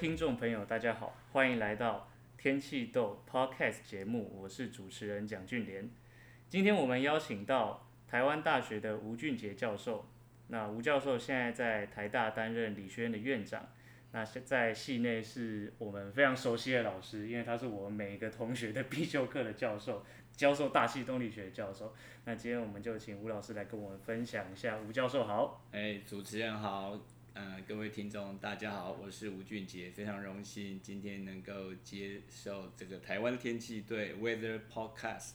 听众朋友，大家好，欢迎来到天气豆 Podcast 节目，我是主持人蒋俊莲。今天我们邀请到台湾大学的吴俊杰教授。那吴教授现在在台大担任理学院的院长，那在系内是我们非常熟悉的老师，因为他是我们每一个同学的必修课的教授，教授大气动力学教授。那今天我们就请吴老师来跟我们分享一下。吴教授好，哎，主持人好，呃，各位听众大家好，我是吴俊杰，非常荣幸今天能够接受这个台湾天气对 Weather Podcast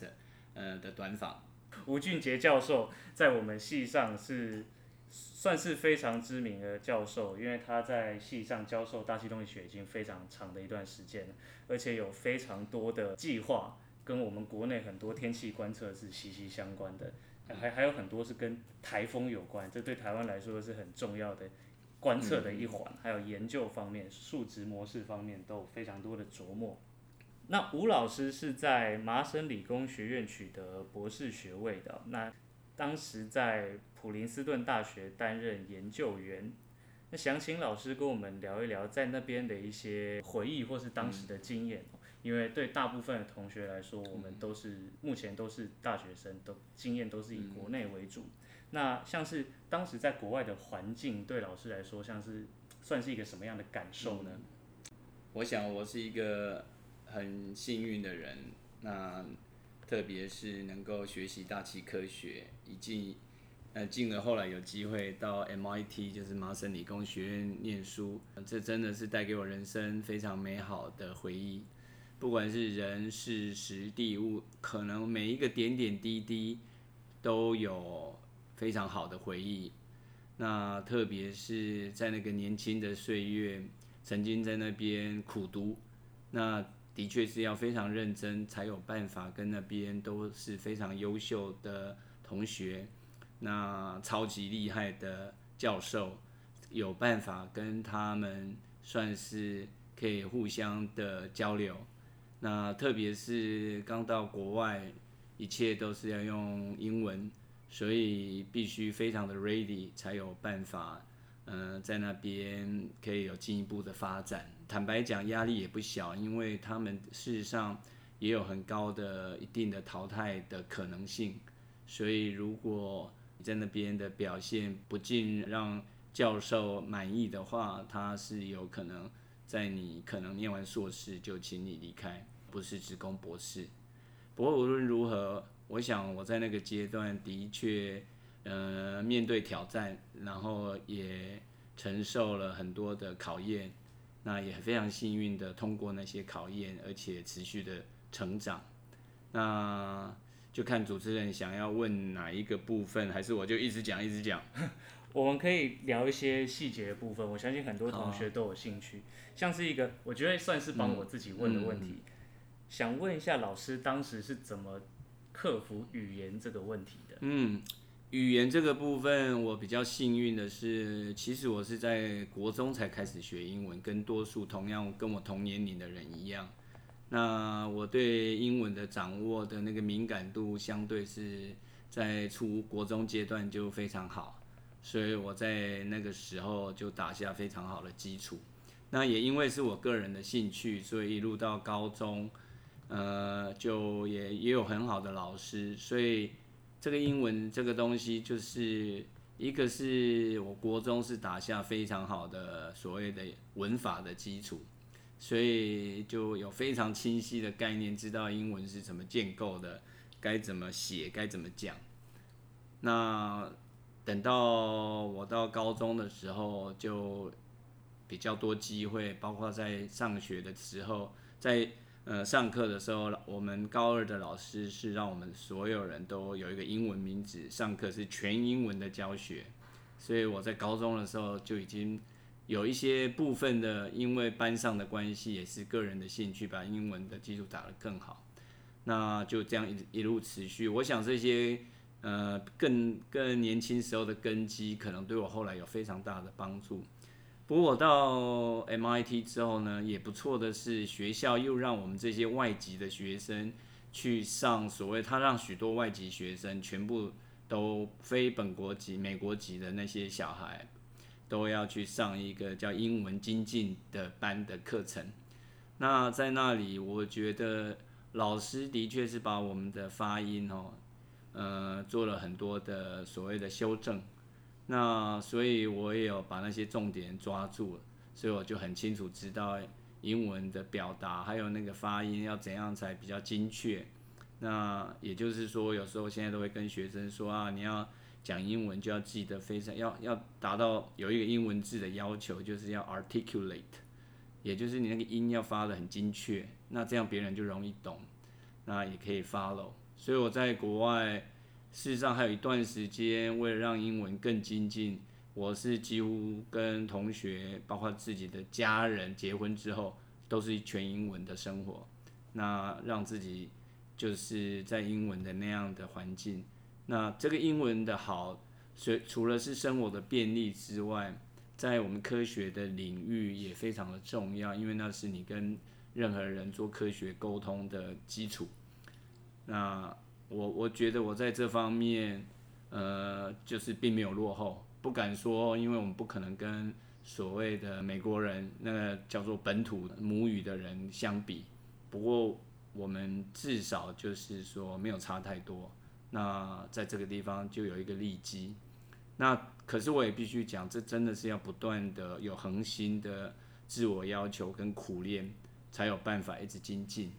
呃的短访。吴俊杰教授在我们系上是。算是非常知名的教授，因为他在系上教授大气动力学已经非常长的一段时间了，而且有非常多的计划跟我们国内很多天气观测是息息相关的，还还有很多是跟台风有关，这对台湾来说是很重要的观测的一环，还有研究方面、数值模式方面都有非常多的琢磨。那吴老师是在麻省理工学院取得博士学位的，那。当时在普林斯顿大学担任研究员，那想请老师跟我们聊一聊在那边的一些回忆或是当时的经验，嗯、因为对大部分的同学来说，我们都是、嗯、目前都是大学生，都经验都是以国内为主。嗯、那像是当时在国外的环境，对老师来说，像是算是一个什么样的感受呢？我想我是一个很幸运的人，那。特别是能够学习大气科学，以及呃进而后来有机会到 MIT，就是麻省理工学院念书，这真的是带给我人生非常美好的回忆。不管是人事时地物，可能每一个点点滴滴都有非常好的回忆。那特别是在那个年轻的岁月，曾经在那边苦读，那。的确是要非常认真，才有办法跟那边都是非常优秀的同学，那超级厉害的教授，有办法跟他们算是可以互相的交流。那特别是刚到国外，一切都是要用英文，所以必须非常的 ready，才有办法，嗯、在那边可以有进一步的发展。坦白讲，压力也不小，因为他们事实上也有很高的一定的淘汰的可能性，所以如果你在那边的表现不尽让教授满意的话，他是有可能在你可能念完硕士就请你离开，不是只攻博士。不过无论如何，我想我在那个阶段的确，呃，面对挑战，然后也承受了很多的考验。那也非常幸运的通过那些考验，而且持续的成长。那就看主持人想要问哪一个部分，还是我就一直讲一直讲。我们可以聊一些细节的部分，我相信很多同学都有兴趣。像是一个，我觉得算是帮我自己问的问题，嗯嗯、想问一下老师当时是怎么克服语言这个问题的？嗯。语言这个部分，我比较幸运的是，其实我是在国中才开始学英文，跟多数同样跟我同年龄的人一样。那我对英文的掌握的那个敏感度，相对是在初国中阶段就非常好，所以我在那个时候就打下非常好的基础。那也因为是我个人的兴趣，所以一路到高中，呃，就也也有很好的老师，所以。这个英文这个东西，就是一个是我国中是打下非常好的所谓的文法的基础，所以就有非常清晰的概念，知道英文是怎么建构的，该怎么写，该怎么讲。那等到我到高中的时候，就比较多机会，包括在上学的时候，在。呃，上课的时候，我们高二的老师是让我们所有人都有一个英文名字，上课是全英文的教学。所以我在高中的时候就已经有一些部分的，因为班上的关系，也是个人的兴趣，把英文的基础打得更好。那就这样一一路持续。我想这些呃更更年轻时候的根基，可能对我后来有非常大的帮助。不过我到 MIT 之后呢，也不错的是，学校又让我们这些外籍的学生去上所谓，他让许多外籍学生全部都非本国籍、美国籍的那些小孩，都要去上一个叫英文精进的班的课程。那在那里，我觉得老师的确是把我们的发音哦，呃，做了很多的所谓的修正。那所以我也有把那些重点抓住了，所以我就很清楚知道英文的表达还有那个发音要怎样才比较精确。那也就是说，有时候现在都会跟学生说啊，你要讲英文就要记得非常要要达到有一个英文字的要求，就是要 articulate。也就是你那个音要发得很精确，那这样别人就容易懂，那也可以 follow。所以我在国外，事实上还有一段时间，为了让英文更精进，我是几乎跟同学，包括自己的家人结婚之后，都是全英文的生活。那让自己就是在英文的那样的环境，那这个英文的好，所以除了是生活的便利之外，在我们科学的领域也非常的重要，因为那是你跟任何人做科学沟通的基础。那我我觉得我在这方面，呃，就是并没有落后，不敢说，因为我们不可能跟所谓的美国人那个叫做本土母语的人相比。不过我们至少就是说没有差太多。那在这个地方就有一个利基。那可是我也必须讲，这真的是要不断的有恒心的自我要求跟苦练，才有办法一直精进。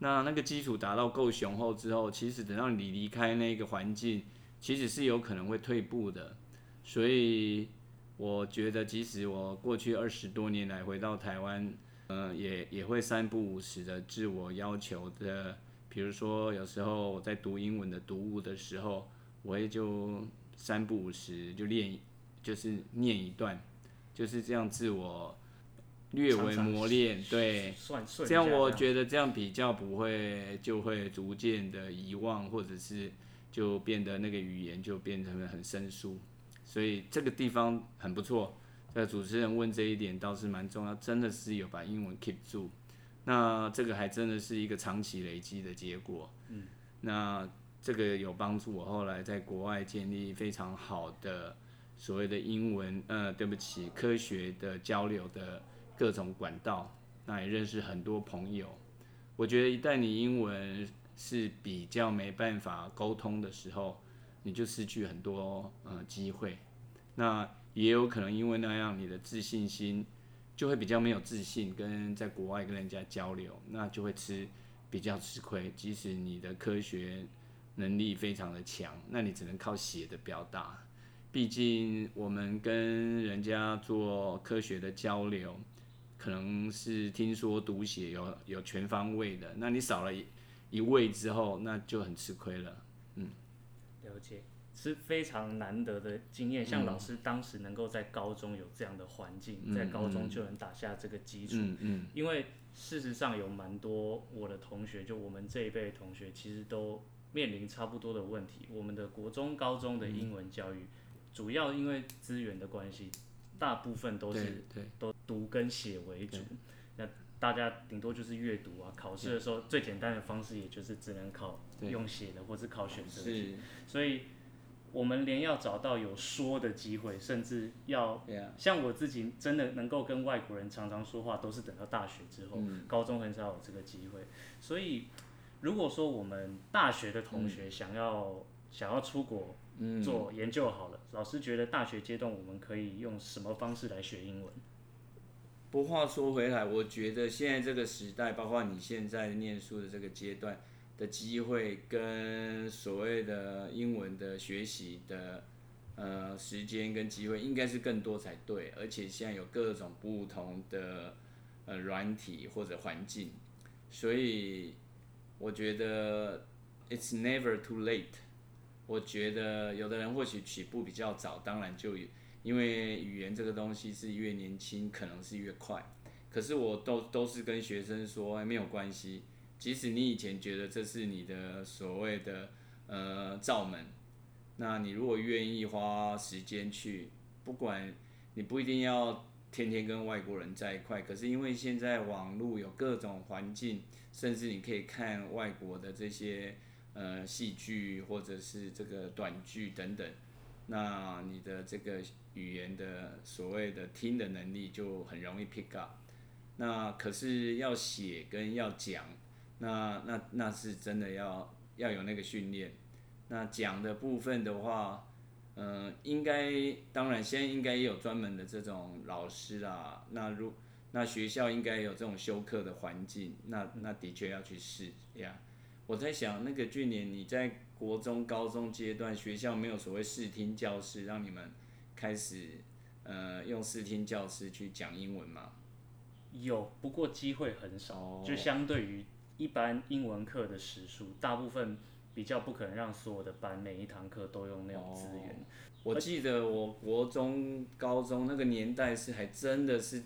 那那个基础达到够雄厚之后，其实等到你离开那个环境，其实是有可能会退步的。所以我觉得，即使我过去二十多年来回到台湾，呃，也也会三不五时的自我要求的。比如说，有时候我在读英文的读物的时候，我也就。三不五时就练，就是念一段，就是这样自我略微磨练，对，这样我觉得这样比较不会就会逐渐的遗忘，或者是就变得那个语言就变成了很生疏，所以这个地方很不错。呃主持人问这一点倒是蛮重要，真的是有把英文 keep 住，那这个还真的是一个长期累积的结果。嗯，那。这个有帮助我后来在国外建立非常好的所谓的英文，呃，对不起，科学的交流的各种管道，那也认识很多朋友。我觉得一旦你英文是比较没办法沟通的时候，你就失去很多呃机会。那也有可能因为那样，你的自信心就会比较没有自信，跟在国外跟人家交流，那就会吃比较吃亏。即使你的科学。能力非常的强，那你只能靠写的表达。毕竟我们跟人家做科学的交流，可能是听说读写有有全方位的，那你少了一一位之后，那就很吃亏了。嗯，了解，是非常难得的经验。像老师当时能够在高中有这样的环境，嗯、在高中就能打下这个基础。嗯，嗯，因为事实上有蛮多我的同学，就我们这一辈同学，其实都。面临差不多的问题，我们的国中、高中的英文教育，主要因为资源的关系，大部分都是都读跟写为主。那大家顶多就是阅读啊，考试的时候最简单的方式，也就是只能考用写的，或是考选择题。所以，我们连要找到有说的机会，甚至要像我自己真的能够跟外国人常常说话，都是等到大学之后，高中很少有这个机会，所以。如果说我们大学的同学想要、嗯、想要出国做研究好了，嗯、老师觉得大学阶段我们可以用什么方式来学英文？不话说回来，我觉得现在这个时代，包括你现在念书的这个阶段的机会，跟所谓的英文的学习的呃时间跟机会，应该是更多才对。而且现在有各种不同的呃软体或者环境，所以。我觉得 it's never too late。我觉得有的人或许起步比较早，当然就有因为语言这个东西是越年轻可能是越快。可是我都都是跟学生说，没有关系。即使你以前觉得这是你的所谓的呃罩门，那你如果愿意花时间去，不管你不一定要天天跟外国人在一块，可是因为现在网络有各种环境。甚至你可以看外国的这些呃戏剧或者是这个短剧等等，那你的这个语言的所谓的听的能力就很容易 pick up。那可是要写跟要讲，那那那是真的要要有那个训练。那讲的部分的话，嗯、应该当然现在应该也有专门的这种老师啦。那如那学校应该有这种修课的环境，那那的确要去试呀。我在想，那个去年你在国中、高中阶段，学校没有所谓视听教室，让你们开始呃用视听教师去讲英文吗？有，不过机会很少。Oh. 就相对于一般英文课的时数，大部分比较不可能让所有的班每一堂课都用那种资源。Oh. 我记得我国中、高中那个年代是还真的是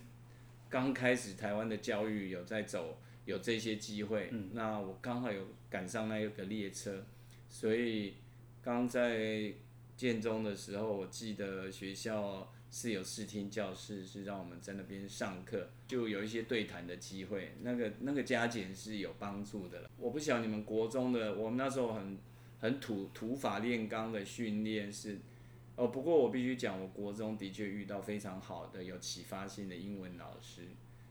刚开始台湾的教育有在走。有这些机会，嗯、那我刚好有赶上那一个列车，所以刚在建中的时候，我记得学校是有视听教室，是让我们在那边上课，就有一些对谈的机会，那个那个加减是有帮助的了。我不晓得你们国中的，我们那时候很很土土法炼钢的训练是，哦，不过我必须讲，我国中的确遇到非常好的有启发性的英文老师，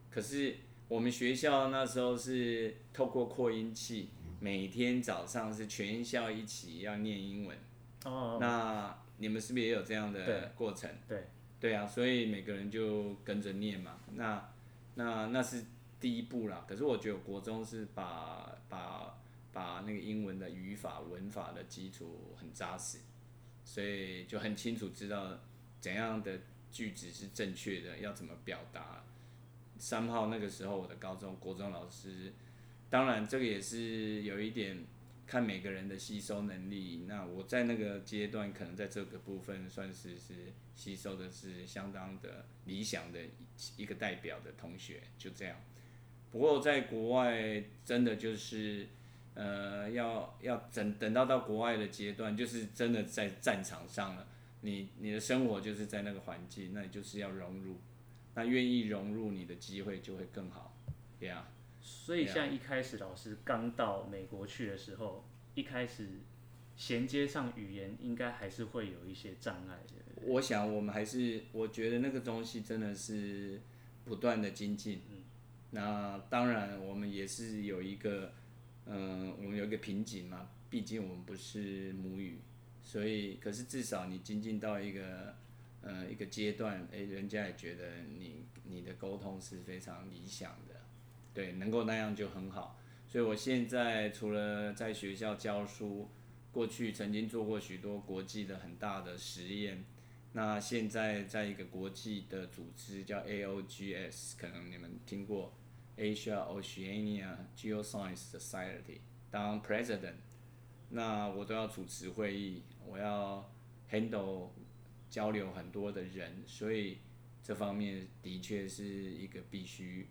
可是。我们学校那时候是透过扩音器，每天早上是全校一起要念英文。哦。那你们是不是也有这样的过程？对。对，对啊，所以每个人就跟着念嘛。那那那是第一步啦。可是我觉得国中是把把把那个英文的语法文法的基础很扎实，所以就很清楚知道怎样的句子是正确的，要怎么表达。三号那个时候，我的高中、国中老师，当然这个也是有一点看每个人的吸收能力。那我在那个阶段，可能在这个部分算是是吸收的是相当的理想的一个代表的同学，就这样。不过在国外，真的就是呃，要要等等到到国外的阶段，就是真的在战场上了。你你的生活就是在那个环境，那你就是要融入。那愿意融入你的机会就会更好，对啊。所以像一开始老师刚到美国去的时候，一开始衔接上语言应该还是会有一些障碍的。我想我们还是，我觉得那个东西真的是不断的精进。嗯。那当然我们也是有一个，嗯、呃，我们有一个瓶颈嘛，毕竟我们不是母语，所以可是至少你精进到一个。呃，一个阶段，诶，人家也觉得你你的沟通是非常理想的，对，能够那样就很好。所以我现在除了在学校教书，过去曾经做过许多国际的很大的实验，那现在在一个国际的组织叫 AOGS，可能你们听过 Asia Oceania Geoscience Society，当 President，那我都要主持会议，我要 handle。交流很多的人，所以这方面的确是一个必须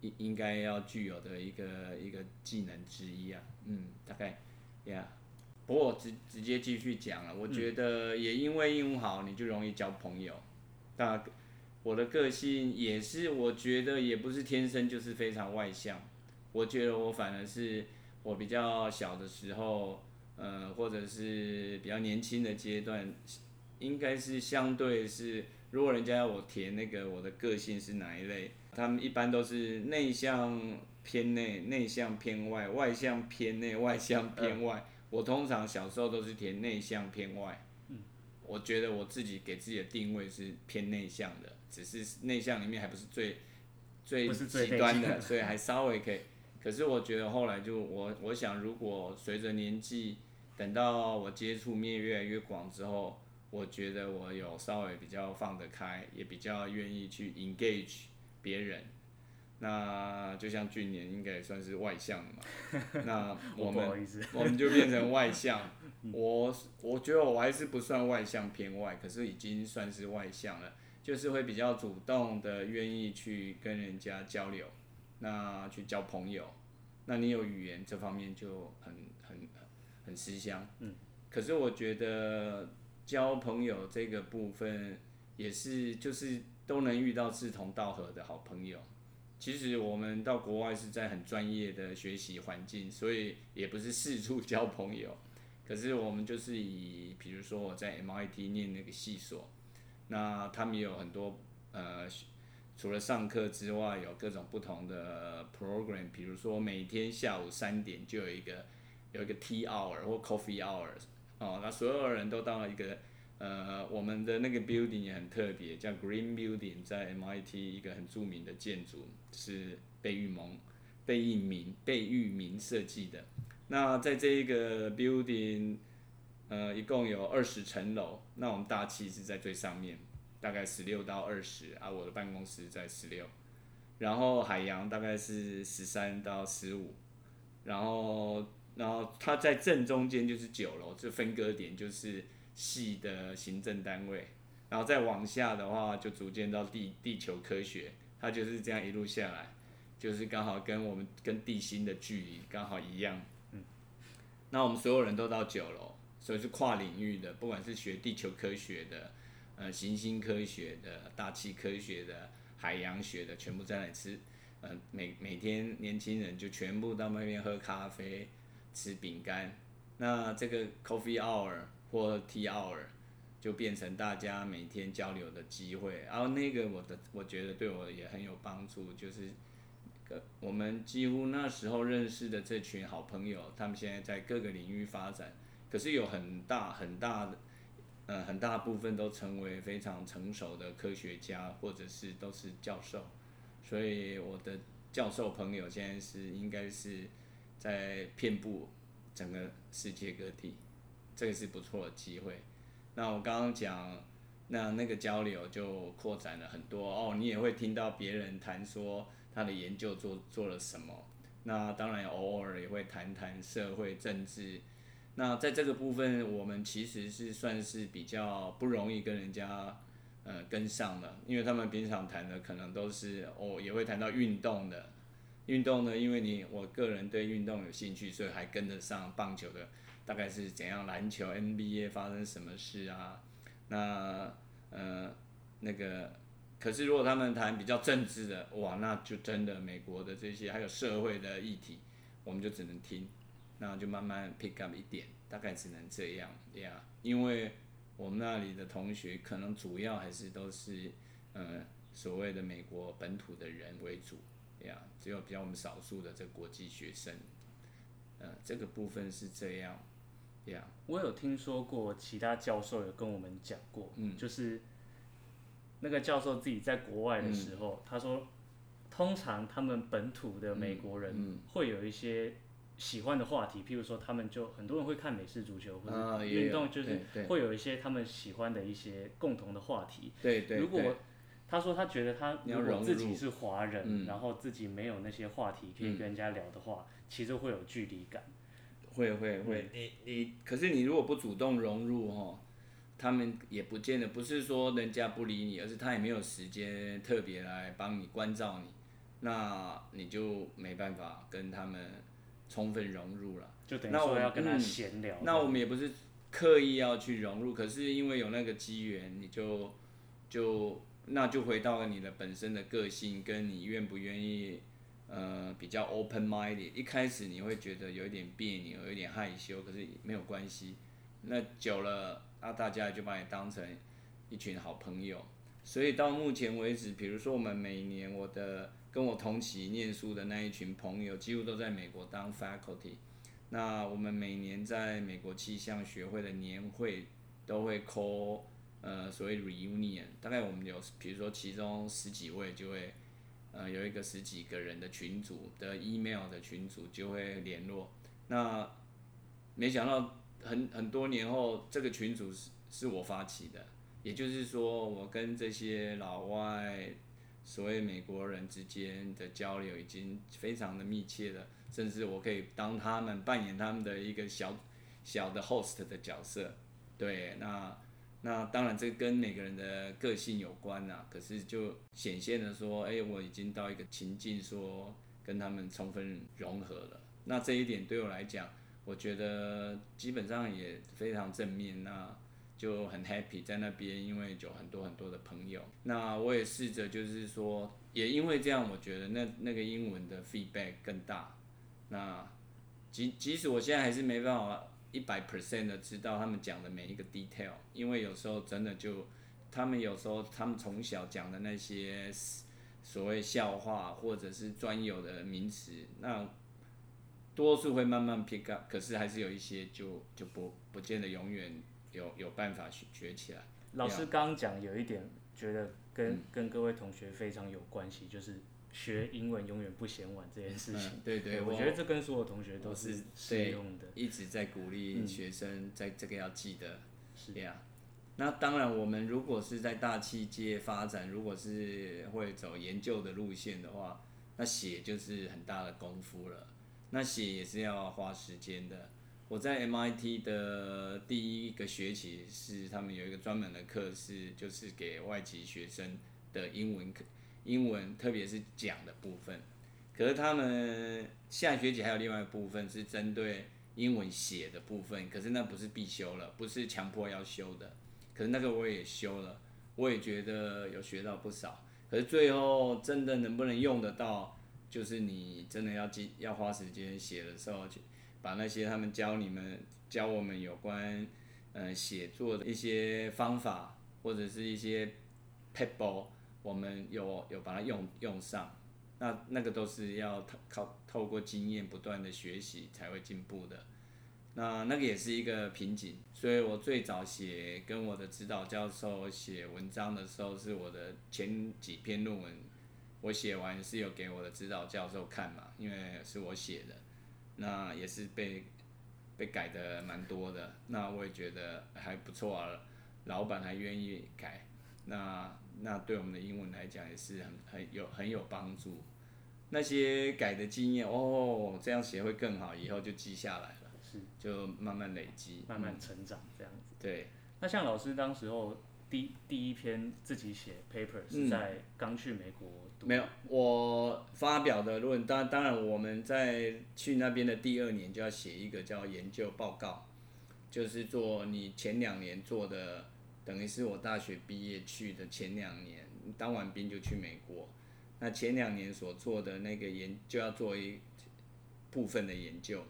应应该要具有的一个一个技能之一啊。嗯，大概呀。Yeah. 不过我直直接继续讲了，我觉得也因为英文好，你就容易交朋友。那我的个性也是，我觉得也不是天生就是非常外向。我觉得我反而是我比较小的时候，呃，或者是比较年轻的阶段。应该是相对是，如果人家要我填那个我的个性是哪一类，他们一般都是内向偏内、内向偏外、外向偏内、外向偏外。我通常小时候都是填内向偏外。我觉得我自己给自己的定位是偏内向的，只是内向里面还不是最最极端的，所以还稍微可以。可是我觉得后来就我我想，如果随着年纪，等到我接触面越来越广之后。我觉得我有稍微比较放得开，也比较愿意去 engage 别人。那就像俊年应该也算是外向的嘛。那我们我们就变成外向。我我觉得我还是不算外向偏外，可是已经算是外向了，就是会比较主动的愿意去跟人家交流，那去交朋友。那你有语言这方面就很很很吃香。嗯。可是我觉得。交朋友这个部分也是，就是都能遇到志同道合的好朋友。其实我们到国外是在很专业的学习环境，所以也不是四处交朋友。可是我们就是以，比如说我在 MIT 念那个系所，那他们也有很多呃，除了上课之外，有各种不同的 program，比如说每天下午三点就有一个有一个 tea hour 或 coffee hour 哦，那所有人都到了一个呃，我们的那个 building 也很特别，叫 Green Building，在 MIT 一个很著名的建筑，是贝聿铭贝聿铭贝聿铭设计的。那在这一个 building，呃，一共有二十层楼，那我们大气是在最上面，大概十六到二十，啊，我的办公室在十六，然后海洋大概是十三到十五，然后，然后它在正中间就是九楼，这分割点就是系的行政单位，然后再往下的话就逐渐到地地球科学，它就是这样一路下来，就是刚好跟我们跟地心的距离刚好一样。嗯那我们所有人都到九楼，所以是跨领域的，不管是学地球科学的、呃行星科学的、大气科学的、海洋学的，全部在那里吃。嗯、呃，每每天年轻人就全部到那边喝咖啡、吃饼干。那这个 coffee hour 或 tea hour 就变成大家每天交流的机会。然后那个我的我觉得对我也很有帮助，就是。我们几乎那时候认识的这群好朋友，他们现在在各个领域发展，可是有很大很大的，呃，很大部分都成为非常成熟的科学家，或者是都是教授。所以我的教授朋友现在是应该是在遍布整个世界各地，这个是不错的机会。那我刚刚讲，那那个交流就扩展了很多哦，你也会听到别人谈说。他的研究做做了什么？那当然偶尔也会谈谈社会政治。那在这个部分，我们其实是算是比较不容易跟人家呃跟上的，因为他们平常谈的可能都是哦，也会谈到运动的。运动呢，因为你我个人对运动有兴趣，所以还跟得上棒球的，大概是怎样篮球 NBA 发生什么事啊？那呃那个。可是，如果他们谈比较政治的，哇，那就真的美国的这些还有社会的议题，我们就只能听，那就慢慢 pick up 一点，大概只能这样呀。因为我们那里的同学可能主要还是都是，呃，所谓的美国本土的人为主呀，只有比较我们少数的这国际学生，呃，这个部分是这样呀。我有听说过其他教授有跟我们讲过，嗯，就是。那个教授自己在国外的时候，嗯、他说，通常他们本土的美国人会有一些喜欢的话题，嗯嗯、譬如说他们就很多人会看美式足球或者运动，就是会有一些他们喜欢的一些共同的话题。对对。如果他说他觉得他如果自己是华人，然后自己没有那些话题可以跟人家聊的话，嗯、其实会有距离感。会会会，你你可是你如果不主动融入哦。他们也不见得不是说人家不理你，而是他也没有时间特别来帮你关照你，那你就没办法跟他们充分融入了。就等于说要跟他闲聊。那我们也不是刻意要去融入，可是因为有那个机缘，你就就那就回到了你的本身的个性，跟你愿不愿意，呃，比较 open minded。一开始你会觉得有一点别扭，有一点害羞，可是没有关系。那久了。那大家就把你当成一群好朋友，所以到目前为止，比如说我们每年我的跟我同期念书的那一群朋友，几乎都在美国当 faculty。那我们每年在美国气象学会的年会都会 call 呃所谓 reunion，大概我们有比如说其中十几位就会呃有一个十几个人的群组的 email 的群组就会联络。那没想到。很很多年后，这个群组是是我发起的，也就是说，我跟这些老外，所谓美国人之间的交流已经非常的密切了，甚至我可以当他们扮演他们的一个小小的 host 的角色。对，那那当然这跟每个人的个性有关呐，可是就显现的说，哎，我已经到一个情境，说跟他们充分融合了。那这一点对我来讲。我觉得基本上也非常正面，那就很 happy 在那边，因为有很多很多的朋友。那我也试着就是说，也因为这样，我觉得那那个英文的 feedback 更大。那即即使我现在还是没办法一百 percent 的知道他们讲的每一个 detail，因为有时候真的就，他们有时候他们从小讲的那些所谓笑话或者是专有的名词，那多数会慢慢 pick up，可是还是有一些就就不不见得永远有有办法学学起来。老师刚刚讲有一点，觉得跟、嗯、跟各位同学非常有关系，就是。学英文永远不嫌晚这件事情，嗯、对对，对，我觉得这跟所有同学都是适用的。一直在鼓励学生在这个要记得，是这样。那当然，我们如果是在大企业发展，如果是会走研究的路线的话，那写就是很大的功夫了。那写也是要花时间的。我在 MIT 的第一个学期是他们有一个专门的课，是就是给外籍学生的英文课。英文特别是讲的部分，可是他们下学期还有另外一部分是针对英文写的部分，可是那不是必修了，不是强迫要修的。可是那个我也修了，我也觉得有学到不少。可是最后真的能不能用得到，就是你真的要记要花时间写的时候，去把那些他们教你们教我们有关嗯写作的一些方法或者是一些 paper 我们有有把它用用上，那那个都是要透靠透过经验不断的学习才会进步的，那那个也是一个瓶颈，所以我最早写跟我的指导教授写文章的时候，是我的前几篇论文，我写完是有给我的指导教授看嘛，因为是我写的，那也是被被改的蛮多的，那我也觉得还不错啊，老板还愿意改，那。那对我们的英文来讲也是很很有很有帮助。那些改的经验哦，这样写会更好，以后就记下来了，是就慢慢累积，慢慢成长这样子。嗯、对。那像老师当时候第第一篇自己写 paper 是在刚去美国读、嗯。没有，我发表的论当当然我们在去那边的第二年就要写一个叫研究报告，就是做你前两年做的。等于是我大学毕业去的前两年，当完兵就去美国。那前两年所做的那个研就要做一部分的研究。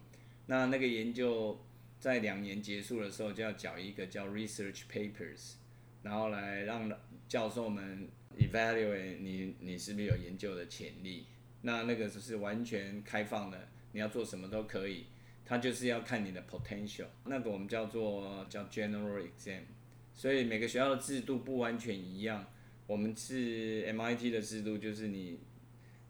那那个研究在两年结束的时候就要缴一个叫 research papers，然后来让教授们 evaluate 你你是不是有研究的潜力。那那个就是完全开放的，你要做什么都可以。他就是要看你的 potential。那个我们叫做叫 general exam。所以每个学校的制度不完全一样，我们是 MIT 的制度，就是你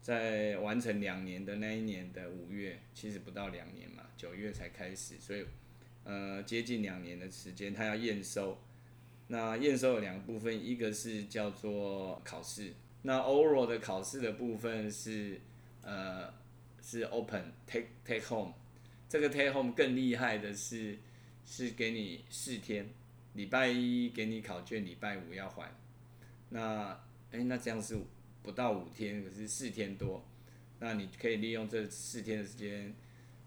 在完成两年的那一年的五月，其实不到两年嘛，九月才开始，所以呃接近两年的时间，他要验收。那验收有两个部分，一个是叫做考试，那 oral 的考试的部分是呃是 open take take home，这个 take home 更厉害的是是给你四天。礼拜一给你考卷，礼拜五要还。那，诶，那这样是不到五天，可是四天多。那你可以利用这四天的时间，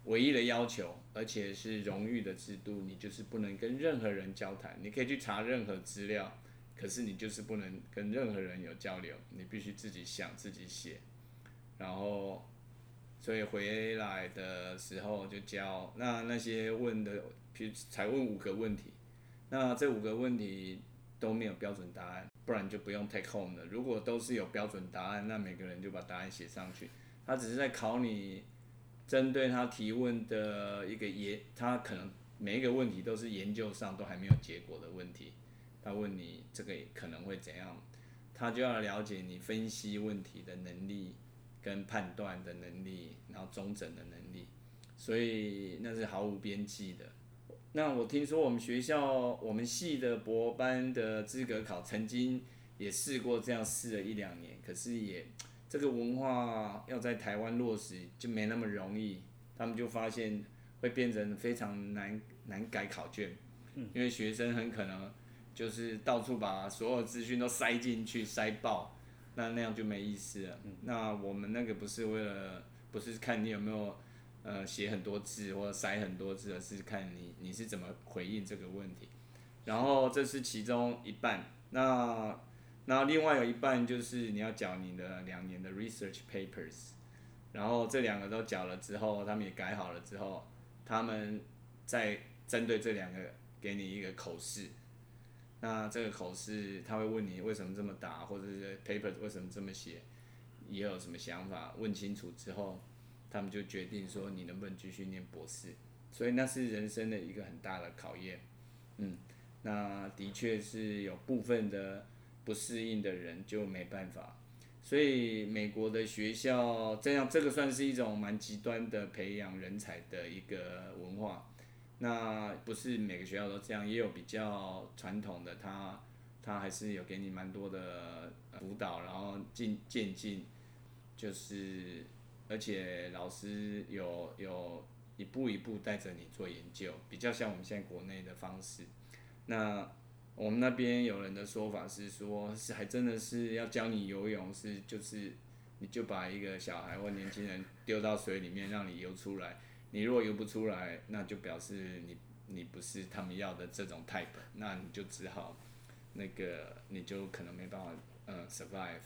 唯一的要求，而且是荣誉的制度，你就是不能跟任何人交谈。你可以去查任何资料，可是你就是不能跟任何人有交流，你必须自己想自己写。然后，所以回来的时候就交。那那些问的，譬如才问五个问题。那这五个问题都没有标准答案，不然就不用 take home 了。如果都是有标准答案，那每个人就把答案写上去。他只是在考你，针对他提问的一个研，他可能每一个问题都是研究上都还没有结果的问题。他问你这个可能会怎样，他就要了解你分析问题的能力跟判断的能力，然后综整的能力。所以那是毫无边际的。那我听说我们学校我们系的博班的资格考曾经也试过这样试了一两年，可是也这个文化要在台湾落实就没那么容易，他们就发现会变成非常难难改考卷，因为学生很可能就是到处把所有资讯都塞进去塞爆，那那样就没意思了。那我们那个不是为了不是看你有没有。呃，写很多字或者塞很多字，而是看你你是怎么回应这个问题。然后这是其中一半，那那另外有一半就是你要缴你的两年的 research papers。然后这两个都缴了之后，他们也改好了之后，他们再针对这两个给你一个口试。那这个口试他会问你为什么这么打，或者是 paper 为什么这么写，你有什么想法？问清楚之后，他们就决定说你能不能继续念博士。所以那是人生的一个很大的考验。嗯，那的确是有部分的不适应的人就没办法。所以美国的学校这样，这个算是一种蛮极端的培养人才的一个文化。那不是每个学校都这样，也有比较传统的，他他还是有给你蛮多的辅导，然后进渐进，就是而且老师有有一步一步带着你做研究，比较像我们现在国内的方式。那我们那边有人的说法是说，是还真的是要教你游泳，是就是你就把一个小孩或年轻人丢到水里面，让你游出来。你如果游不出来，那就表示你你不是他们要的这种 type，那你就只好那个你就可能没办法嗯 survive。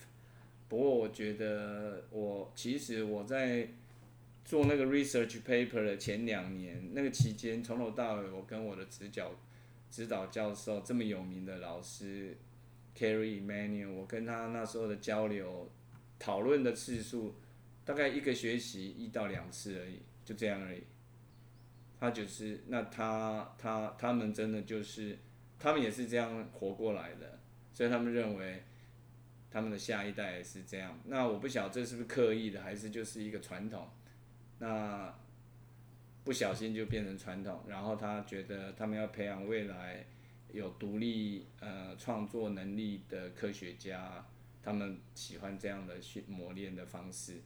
不过我觉得我其实我在做那个 research paper 的前两年，那个期间从头到尾，我跟我的指导指导教授这么有名的老师 Cary Emanuel，我跟他那时候的交流讨论的次数大概一个学期一到两次而已。就这样而已，他就是那他他他们真的就是，他们也是这样活过来的，所以他们认为他们的下一代是这样。那我不晓得这是不是刻意的，还是就是一个传统，那不小心就变成传统。然后他觉得他们要培养未来有独立呃创作能力的科学家，他们喜欢这样的训磨练的方式，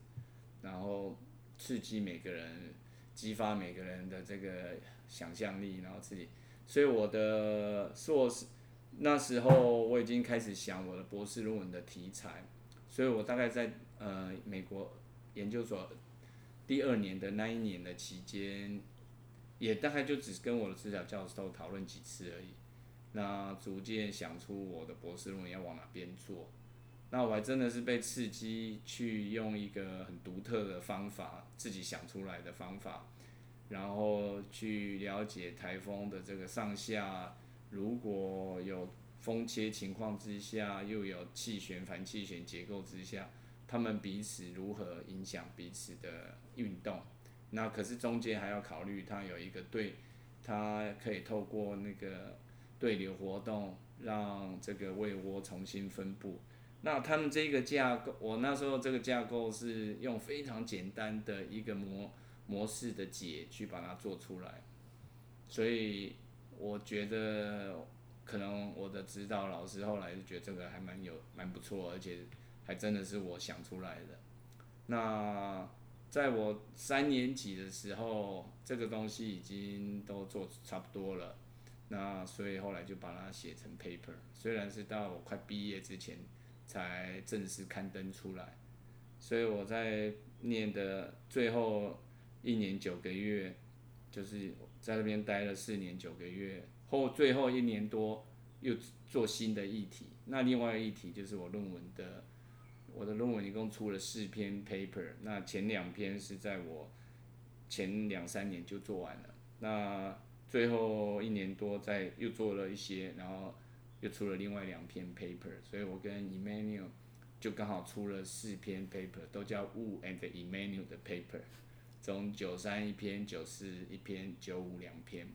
然后。刺激每个人，激发每个人的这个想象力，然后自己，所以我的硕士那时候我已经开始想我的博士论文的题材，所以我大概在呃美国研究所第二年的那一年的期间，也大概就只跟我的指导教授讨论几次而已，那逐渐想出我的博士论文要往哪边做。那我还真的是被刺激去用一个很独特的方法，自己想出来的方法，然后去了解台风的这个上下，如果有风切情况之下，又有气旋反气旋结构之下，它们彼此如何影响彼此的运动？那可是中间还要考虑它有一个对，它可以透过那个对流活动，让这个胃窝重新分布。那他们这个架构，我那时候这个架构是用非常简单的一个模模式的解去把它做出来，所以我觉得可能我的指导老师后来就觉得这个还蛮有蛮不错，而且还真的是我想出来的。那在我三年级的时候，这个东西已经都做差不多了，那所以后来就把它写成 paper，虽然是到我快毕业之前。才正式刊登出来，所以我在念的最后一年九个月，就是在那边待了四年九个月，后最后一年多又做新的议题。那另外一个议题就是我论文的，我的论文一共出了四篇 paper，那前两篇是在我前两三年就做完了，那最后一年多再又做了一些，然后。又出了另外两篇 paper，所以我跟 Emmanuel 就刚好出了四篇 paper，都叫 Wu and Emmanuel 的 paper，从九三一篇，九四一篇，九五两篇。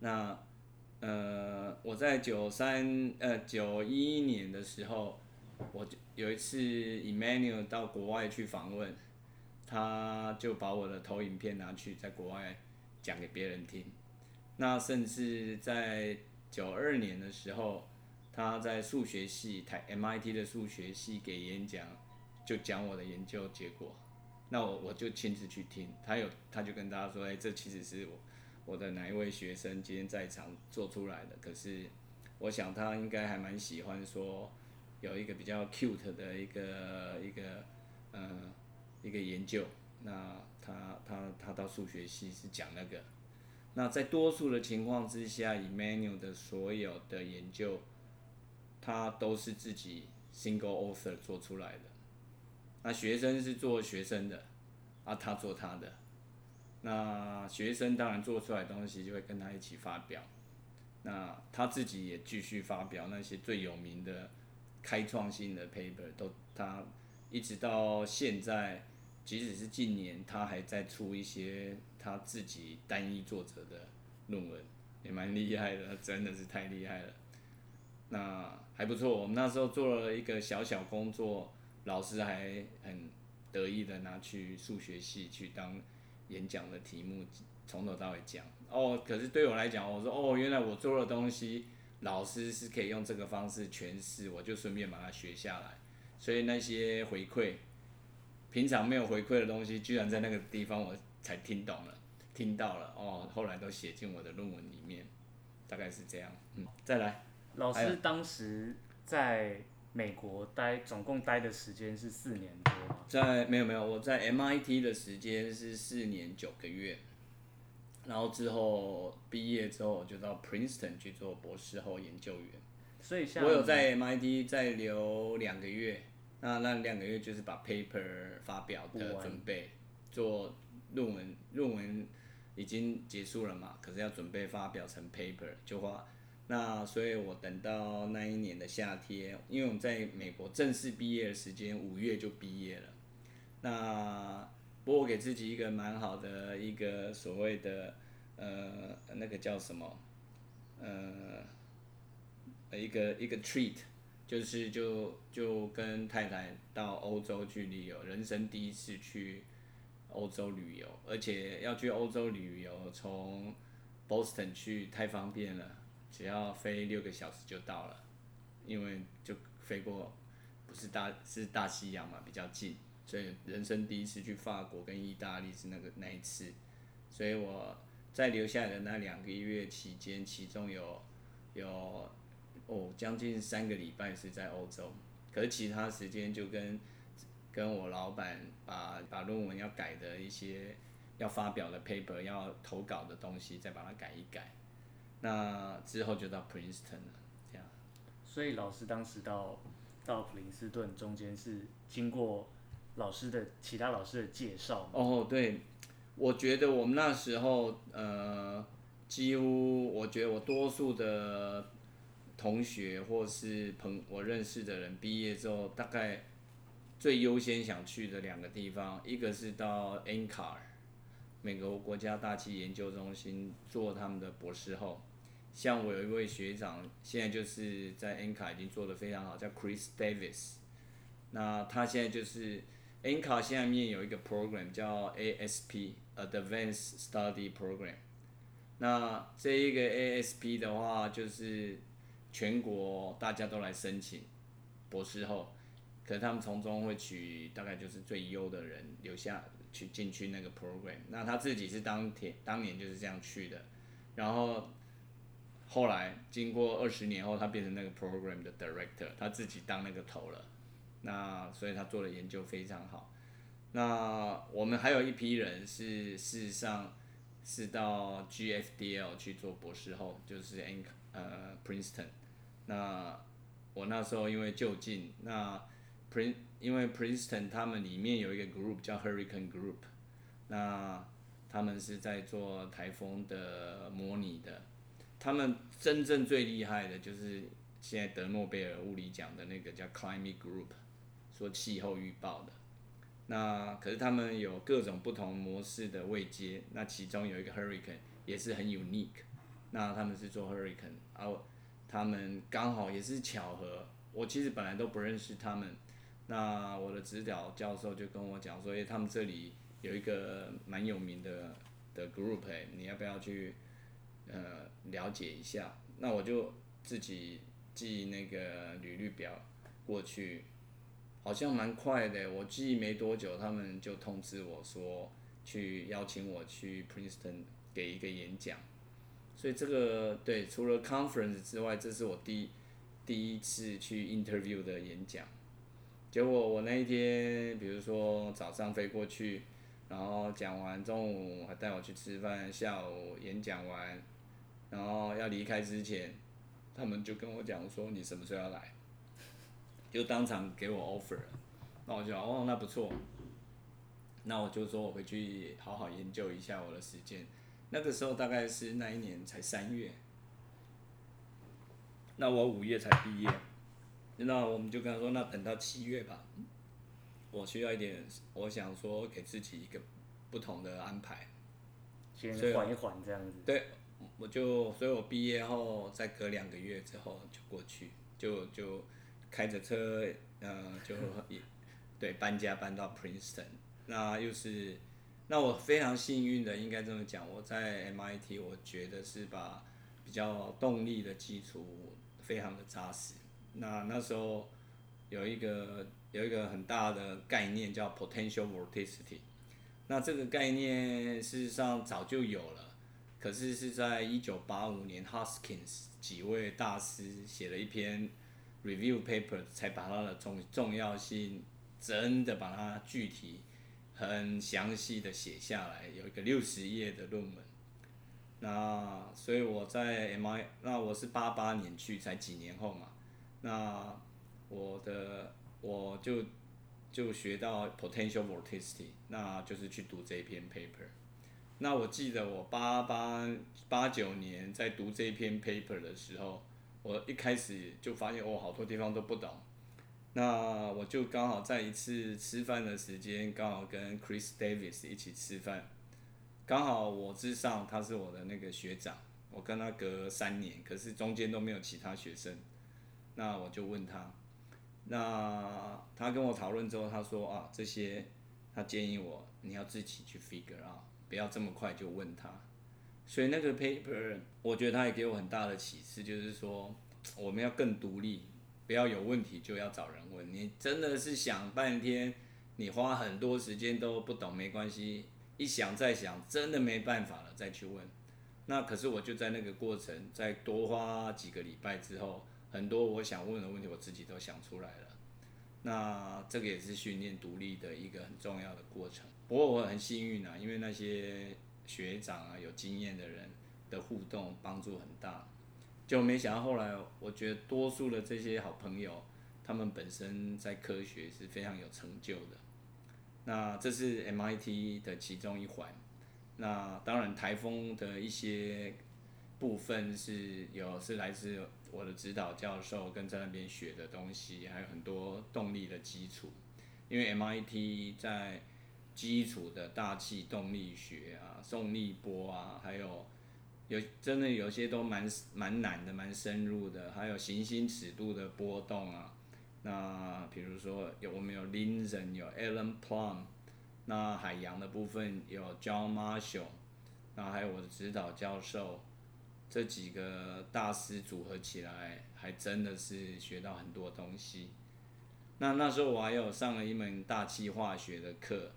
那呃，我在九三呃九一年的时候，我就有一次 Emanuel 到国外去访问，他就把我的投影片拿去在国外讲给别人听，那甚至在九二年的时候，他在数学系台 MIT 的数学系给演讲，就讲我的研究结果。那我我就亲自去听，他有他就跟大家说，哎，这其实是我我的哪一位学生今天在场做出来的。可是我想他应该还蛮喜欢说有一个比较 cute 的一个一个嗯、呃、一个研究。那他他他到数学系是讲那个。那在多数的情况之下，Emanuel 的所有的研究，他都是自己 single author 做出来的。那学生是做学生的，啊，他做他的。那学生当然做出来的东西就会跟他一起发表，那他自己也继续发表那些最有名的开创性的 paper，都他一直到现在，即使是近年，他还在出一些他自己单一作者的论文，也蛮厉害的，真的是太厉害了。那还不错，我们那时候做了一个小小工作，老师还很得意的拿去数学系去当。演讲的题目从头到尾讲哦，可是对我来讲，我说哦，原来我做的东西，老师是可以用这个方式诠释，我就顺便把它学下来。所以那些回馈，平常没有回馈的东西，居然在那个地方我才听懂了，听到了哦，后来都写进我的论文里面，大概是这样。嗯，再来，老师当时在。美国待总共待的时间是四年多吗？在没有没有，我在 MIT 的时间是四年九个月，然后之后毕业之后我就到 Princeton 去做博士后研究员。所以像我有在 MIT 再留两个月，那那两个月就是把 paper 发表的准备，做论文，论文已经结束了嘛，可是要准备发表成 paper 就花。那所以，我等到那一年的夏天，因为我们在美国正式毕业的时间五月就毕业了。那不过我给自己一个蛮好的一个所谓的呃那个叫什么呃一个一个 treat，就是就就跟太太到欧洲去旅游，人生第一次去欧洲旅游，而且要去欧洲旅游，从 Boston 去太方便了。只要飞六个小时就到了，因为就飞过，不是大是大西洋嘛，比较近，所以人生第一次去法国跟意大利是那个那一次，所以我在留下来的那两个月期间，其中有有哦将近三个礼拜是在欧洲，可是其他时间就跟跟我老板把把论文要改的一些要发表的 paper 要投稿的东西再把它改一改。那之后就到 Princeton 了，这样。所以老师当时到到普林斯顿中间是经过老师的其他老师的介绍。哦，对，我觉得我们那时候呃，几乎我觉得我多数的同学或是朋我认识的人毕业之后，大概最优先想去的两个地方，一个是到 NCAR 美国国家大气研究中心做他们的博士后。像我有一位学长，现在就是在 N 卡已经做得非常好，叫 Chris Davis。那他现在就是 N 卡下面有一个 program 叫 ASP，Advanced Study Program。那这一个 ASP 的话，就是全国大家都来申请博士后，可他们从中会取大概就是最优的人留下去进去那个 program。那他自己是当天当年就是这样去的，然后。后来经过二十年后，他变成那个 program 的 director，他自己当那个头了。那所以他做的研究非常好。那我们还有一批人是事实上是到 GFDL 去做博士后，就是 N 呃 Princeton。那我那时候因为就近，那 Prin 因为 Princeton 他们里面有一个 group 叫 Hurricane Group，那他们是在做台风的模拟的。他们真正最厉害的就是现在得诺贝尔物理奖的那个叫 Climate Group，说气候预报的。那可是他们有各种不同模式的位阶，那其中有一个 Hurricane 也是很 unique。那他们是做 Hurricane，然后他们刚好也是巧合。我其实本来都不认识他们，那我的指导教授就跟我讲说，诶，他们这里有一个蛮有名的的 group，诶，你要不要去？呃，了解一下，那我就自己寄那个履历表过去，好像蛮快的。我寄没多久，他们就通知我说去邀请我去 Princeton 给一个演讲。所以这个对，除了 conference 之外，这是我第第一次去 interview 的演讲。结果我那一天，比如说早上飞过去，然后讲完，中午还带我去吃饭，下午演讲完。然后要离开之前，他们就跟我讲说：“你什么时候要来？”就当场给我 offer 了。那我就哦，那不错。那我就说我回去好好研究一下我的时间。那个时候大概是那一年才三月，那我五月才毕业，那我们就跟他说，那等到七月吧。我需要一点，我想说给自己一个不同的安排，先缓一缓这样子。对，我就所以，我毕业后再隔两个月之后就过去，就就开着车，呃，就也对搬家搬到 Princeton，那又是，那我非常幸运的，应该这么讲，我在 MIT，我觉得是把比较动力的基础非常的扎实。那那时候有一个。有一个很大的概念叫 potential vorticity，那这个概念事实上早就有了，可是是在一九八五年 Hoskins 几位大师写了一篇 review paper 才把它的重重要性真的把它具体很详细的写下来，有一个六十页的论文。那所以我在 MI，那我是八八年去，才几年后嘛，那我的。我就就学到 potential vorticity，那就是去读这一篇 paper。那我记得我八八八九年在读这篇 paper 的时候，我一开始就发现我、哦、好多地方都不懂。那我就刚好在一次吃饭的时间，刚好跟 Chris Davis 一起吃饭，刚好我之上他是我的那个学长，我跟他隔三年，可是中间都没有其他学生。那我就问他。那他跟我讨论之后，他说啊，这些他建议我你要自己去 figure out，不要这么快就问他。所以那个 paper，我觉得他也给我很大的启示，就是说我们要更独立，不要有问题就要找人问。你真的是想半天，你花很多时间都不懂没关系，一想再想，真的没办法了再去问。那可是我就在那个过程，再多花几个礼拜之后。很多我想问的问题，我自己都想出来了。那这个也是训练独立的一个很重要的过程。不过我很幸运啊，因为那些学长啊、有经验的人的互动帮助很大。就没想到后来，我觉得多数的这些好朋友，他们本身在科学是非常有成就的。那这是 MIT 的其中一环。那当然，台风的一些部分是有是来自。我的指导教授跟在那边学的东西，还有很多动力的基础，因为 MIT 在基础的大气动力学啊、重力波啊，还有有真的有些都蛮蛮难的、蛮深入的，还有行星尺度的波动啊。那比如说有我们有 Lindzen 有 Alan Plum，那海洋的部分有 John Marshall，那还有我的指导教授。这几个大师组合起来，还真的是学到很多东西。那那时候我还有上了一门大气化学的课，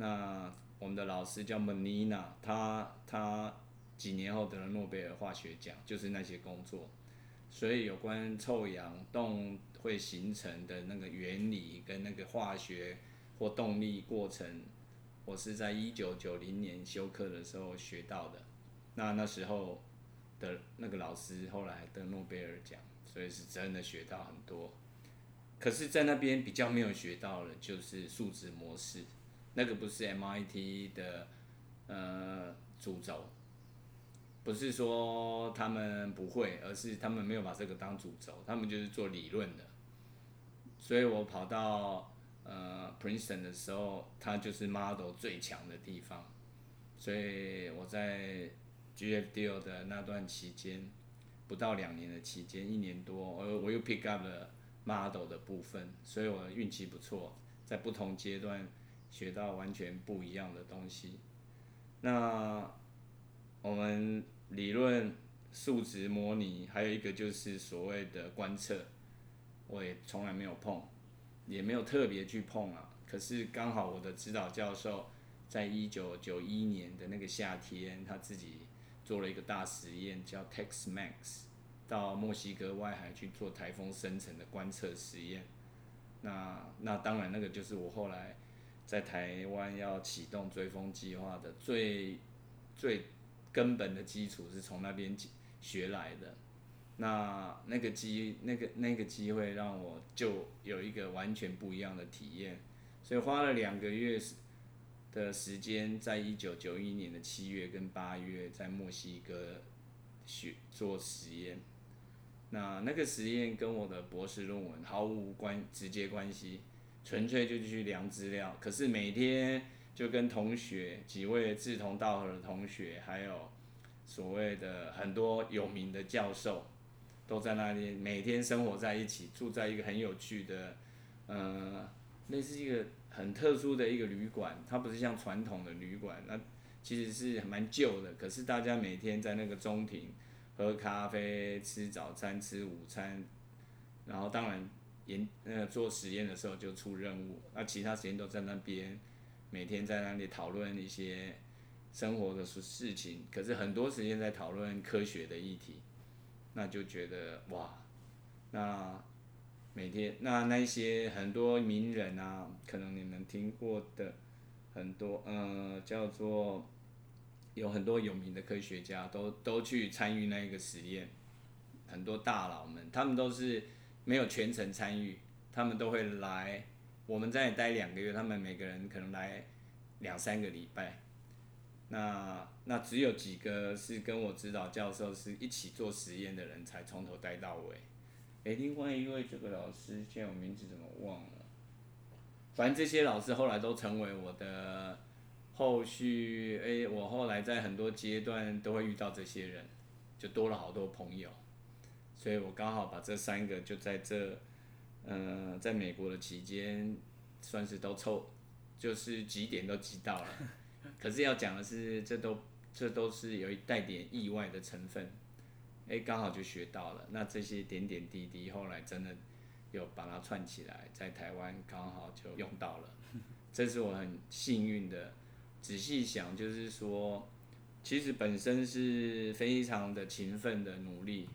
那我们的老师叫 Menina，他他几年后得了诺贝尔化学奖，就是那些工作。所以有关臭氧洞会形成的那个原理跟那个化学或动力过程，我是在一九九零年修课的时候学到的。那那时候。的那个老师后来得诺贝尔奖，所以是真的学到很多。可是，在那边比较没有学到的，就是数值模式，那个不是 MIT 的呃主轴，不是说他们不会，而是他们没有把这个当主轴，他们就是做理论的。所以我跑到呃 Princeton 的时候，它就是 model 最强的地方，所以我在。GF Deal 的那段期间，不到两年的期间，一年多，我我又 pick up 了 model 的部分，所以我运气不错，在不同阶段学到完全不一样的东西。那我们理论、数值模拟，还有一个就是所谓的观测，我也从来没有碰，也没有特别去碰啊。可是刚好我的指导教授在一九九一年的那个夏天，他自己。做了一个大实验，叫 TEXMAX，到墨西哥外海去做台风生成的观测实验。那那当然，那个就是我后来在台湾要启动追风计划的最最根本的基础，是从那边学来的。那那个机那个那个机会让我就有一个完全不一样的体验，所以花了两个月的时间，在一九九一年的七月跟八月，在墨西哥学做实验。那那个实验跟我的博士论文毫无关直接关系，纯粹就去量资料。可是每天就跟同学几位志同道合的同学，还有所谓的很多有名的教授，都在那里每天生活在一起，住在一个很有趣的，呃，类似一个很特殊的一个旅馆。它不是像传统的旅馆，那其实是蛮旧的。可是大家每天在那个中庭。喝咖啡、吃早餐、吃午餐，然后当然研那个做实验的时候就出任务，那其他时间都在那边，每天在那里讨论一些生活的事事情。可是很多时间在讨论科学的议题，那就觉得哇，那每天那那些很多名人啊，可能你们听过的很多，呃，叫做。有很多有名的科学家都都去参与那一个实验，很多大佬们，他们都是没有全程参与，他们都会来，我们在待两个月，他们每个人可能来两三个礼拜，那那只有几个是跟我指导教授是一起做实验的人才从头待到尾，诶，另外一位这个老师，现在我名字怎么忘了？反正这些老师后来都成为我的。后续，哎、欸，我后来在很多阶段都会遇到这些人，就多了好多朋友，所以我刚好把这三个就在这，嗯、呃，在美国的期间，算是都凑，就是几点都集到了。可是要讲的是，这都这都是有一带点意外的成分，哎、欸，刚好就学到了。那这些点点滴滴，后来真的有把它串起来，在台湾刚好就用到了，这是我很幸运的。仔细想，就是说，其实本身是非常的勤奋的努力，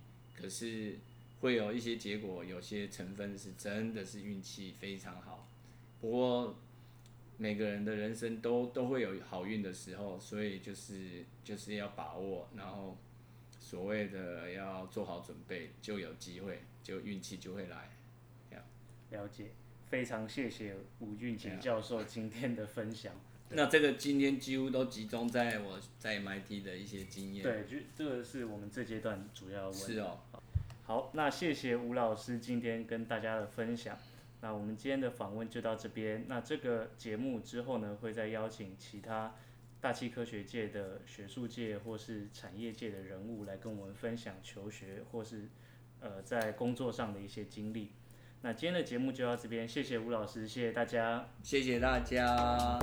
可是会有一些结果，有些成分是真的是运气非常好。不过每个人的人生都都会有好运的时候，所以就是就是要把握，然后所谓的要做好准备，就有机会，就运气就会来。这样。了解，非常谢谢吴俊杰教授今天的分享。那这个今天几乎都集中在我在 MIT 的一些经验。对，就这个是我们这阶段主要问题。是哦。好，那谢谢吴老师今天跟大家的分享。那我们今天的访问就到这边。那这个节目之后呢，会再邀请其他大气科学界的学术界或是产业界的人物来跟我们分享求学或是呃在工作上的一些经历。那今天的节目就到这边，谢谢吴老师，谢谢大家，谢谢大家。